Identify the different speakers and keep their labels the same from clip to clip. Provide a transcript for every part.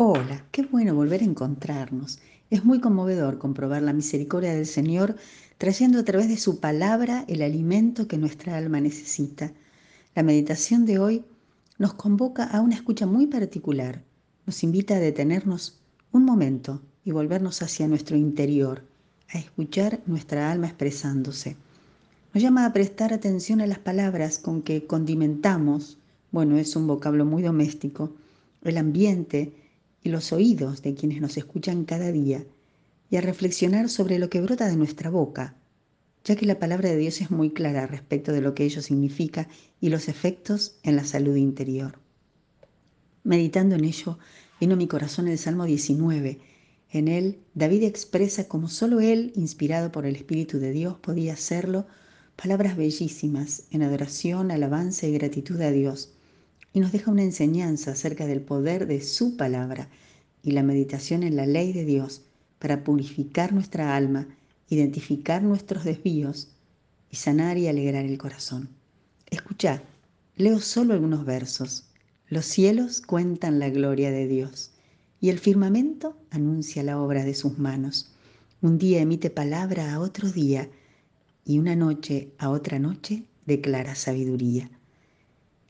Speaker 1: Hola, qué bueno volver a encontrarnos. Es muy conmovedor comprobar la misericordia del Señor trayendo a través de su palabra el alimento que nuestra alma necesita. La meditación de hoy nos convoca a una escucha muy particular. Nos invita a detenernos un momento y volvernos hacia nuestro interior, a escuchar nuestra alma expresándose. Nos llama a prestar atención a las palabras con que condimentamos, bueno, es un vocablo muy doméstico, el ambiente, y los oídos de quienes nos escuchan cada día y a reflexionar sobre lo que brota de nuestra boca, ya que la palabra de Dios es muy clara respecto de lo que ello significa y los efectos en la salud interior. Meditando en ello, vino mi corazón el Salmo 19. En él, David expresa como solo él, inspirado por el Espíritu de Dios, podía hacerlo, palabras bellísimas en adoración, alabanza y gratitud a Dios y nos deja una enseñanza acerca del poder de su palabra y la meditación en la ley de Dios para purificar nuestra alma, identificar nuestros desvíos y sanar y alegrar el corazón. Escuchad, leo solo algunos versos. Los cielos cuentan la gloria de Dios y el firmamento anuncia la obra de sus manos. Un día emite palabra a otro día y una noche a otra noche declara sabiduría.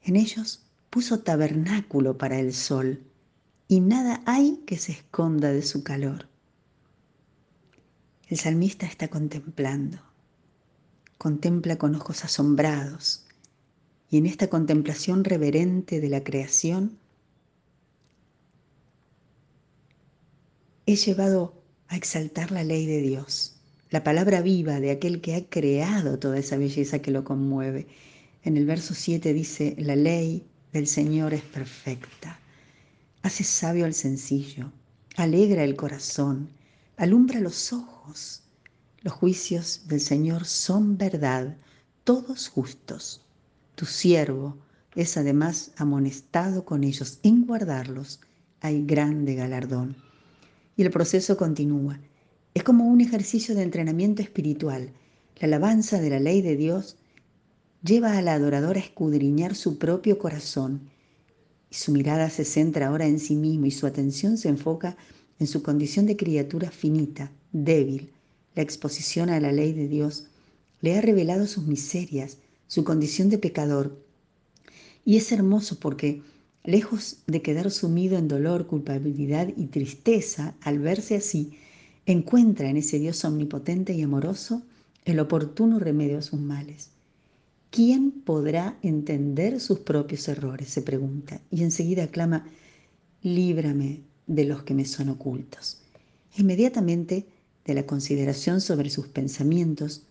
Speaker 1: En ellos puso tabernáculo para el sol, y nada hay que se esconda de su calor. El salmista está contemplando, contempla con ojos asombrados, y en esta contemplación reverente de la creación, es llevado a exaltar la ley de Dios, la palabra viva de aquel que ha creado toda esa belleza que lo conmueve. En el verso 7 dice, la ley del Señor es perfecta. Hace sabio al sencillo, alegra el corazón, alumbra los ojos. Los juicios del Señor son verdad, todos justos. Tu siervo es además amonestado con ellos. En guardarlos hay grande galardón. Y el proceso continúa. Es como un ejercicio de entrenamiento espiritual. La alabanza de la ley de Dios lleva al adorador a escudriñar su propio corazón y su mirada se centra ahora en sí mismo y su atención se enfoca en su condición de criatura finita, débil. La exposición a la ley de Dios le ha revelado sus miserias, su condición de pecador. Y es hermoso porque, lejos de quedar sumido en dolor, culpabilidad y tristeza al verse así, encuentra en ese Dios omnipotente y amoroso el oportuno remedio a sus males. ¿Quién podrá entender sus propios errores? se pregunta y enseguida clama, líbrame de los que me son ocultos. Inmediatamente de la consideración sobre sus pensamientos,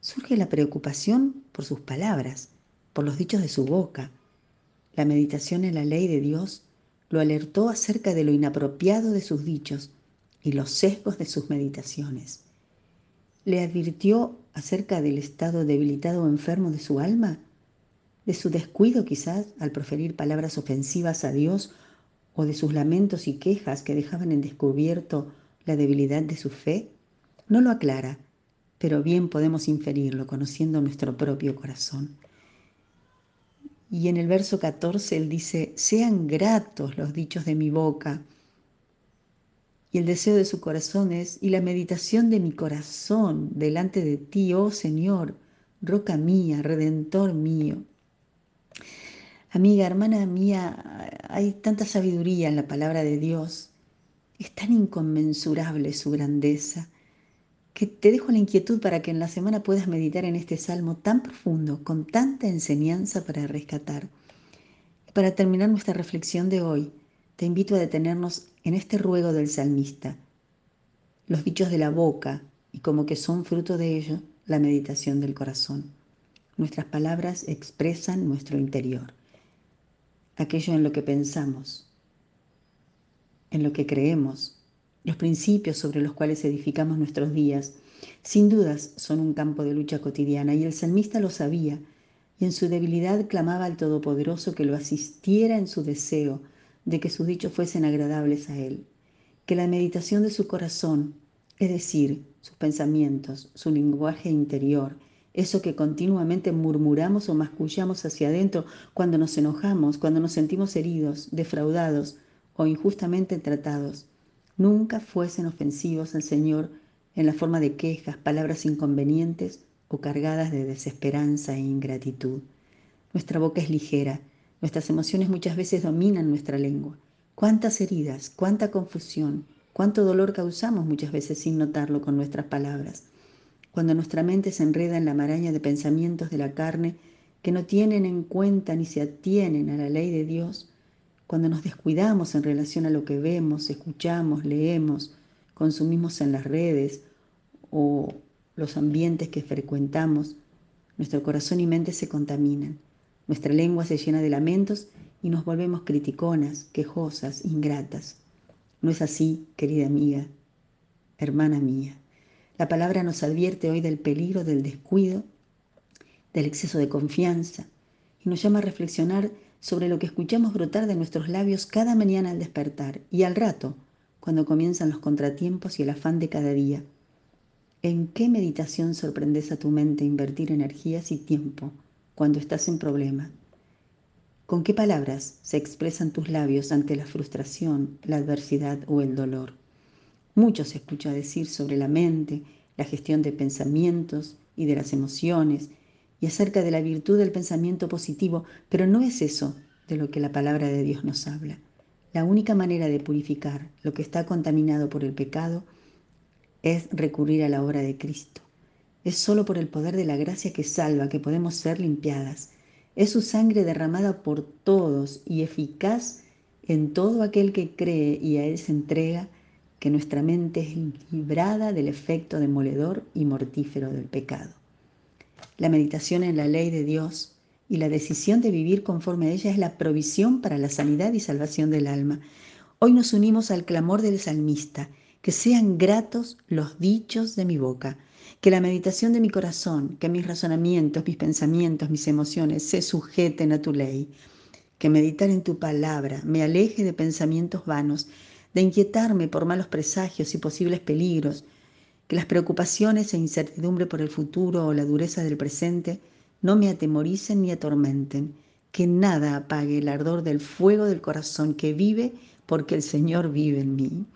Speaker 1: surge la preocupación por sus palabras, por los dichos de su boca. La meditación en la ley de Dios lo alertó acerca de lo inapropiado de sus dichos y los sesgos de sus meditaciones le advirtió acerca del estado debilitado o enfermo de su alma, de su descuido quizás al proferir palabras ofensivas a Dios o de sus lamentos y quejas que dejaban en descubierto la debilidad de su fe? No lo aclara, pero bien podemos inferirlo conociendo nuestro propio corazón. Y en el verso 14 él dice, sean gratos los dichos de mi boca el deseo de su corazón es, y la meditación de mi corazón delante de ti, oh Señor, roca mía, redentor mío. Amiga, hermana mía, hay tanta sabiduría en la palabra de Dios, es tan inconmensurable su grandeza, que te dejo la inquietud para que en la semana puedas meditar en este salmo tan profundo, con tanta enseñanza para rescatar. Para terminar nuestra reflexión de hoy, te invito a detenernos en este ruego del salmista, los dichos de la boca y como que son fruto de ello la meditación del corazón. Nuestras palabras expresan nuestro interior, aquello en lo que pensamos, en lo que creemos, los principios sobre los cuales edificamos nuestros días, sin dudas son un campo de lucha cotidiana y el salmista lo sabía y en su debilidad clamaba al Todopoderoso que lo asistiera en su deseo de que sus dichos fuesen agradables a Él, que la meditación de su corazón, es decir, sus pensamientos, su lenguaje interior, eso que continuamente murmuramos o mascullamos hacia adentro cuando nos enojamos, cuando nos sentimos heridos, defraudados o injustamente tratados, nunca fuesen ofensivos al Señor en la forma de quejas, palabras inconvenientes o cargadas de desesperanza e ingratitud. Nuestra boca es ligera, nuestras emociones muchas veces dominan nuestra lengua. Cuántas heridas, cuánta confusión, cuánto dolor causamos muchas veces sin notarlo con nuestras palabras. Cuando nuestra mente se enreda en la maraña de pensamientos de la carne que no tienen en cuenta ni se atienen a la ley de Dios, cuando nos descuidamos en relación a lo que vemos, escuchamos, leemos, consumimos en las redes o los ambientes que frecuentamos, nuestro corazón y mente se contaminan, nuestra lengua se llena de lamentos y nos volvemos criticonas, quejosas, ingratas. No es así, querida amiga, hermana mía. La palabra nos advierte hoy del peligro del descuido, del exceso de confianza y nos llama a reflexionar sobre lo que escuchamos brotar de nuestros labios cada mañana al despertar y al rato, cuando comienzan los contratiempos y el afán de cada día. ¿En qué meditación sorprendes a tu mente invertir energías y tiempo cuando estás en problema? ¿Con qué palabras se expresan tus labios ante la frustración, la adversidad o el dolor? Mucho se escucha decir sobre la mente, la gestión de pensamientos y de las emociones y acerca de la virtud del pensamiento positivo, pero no es eso de lo que la palabra de Dios nos habla. La única manera de purificar lo que está contaminado por el pecado es recurrir a la obra de Cristo. Es solo por el poder de la gracia que salva que podemos ser limpiadas. Es su sangre derramada por todos y eficaz en todo aquel que cree y a Él se entrega, que nuestra mente es librada del efecto demoledor y mortífero del pecado. La meditación en la ley de Dios y la decisión de vivir conforme a ella es la provisión para la sanidad y salvación del alma. Hoy nos unimos al clamor del salmista, que sean gratos los dichos de mi boca, que la meditación de mi corazón, que mis razonamientos, mis pensamientos, mis emociones se sujeten a tu ley, que meditar en tu palabra me aleje de pensamientos vanos, de inquietarme por malos presagios y posibles peligros, que las preocupaciones e incertidumbre por el futuro o la dureza del presente no me atemoricen ni atormenten, que nada apague el ardor del fuego del corazón que vive porque el Señor vive en mí,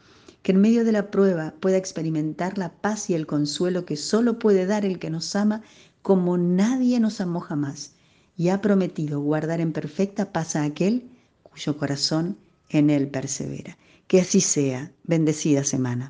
Speaker 1: que en medio de la prueba pueda experimentar la paz y el consuelo que solo puede dar el que nos ama como nadie nos amó jamás y ha prometido guardar en perfecta paz a aquel cuyo corazón en él persevera. Que así sea. Bendecida semana.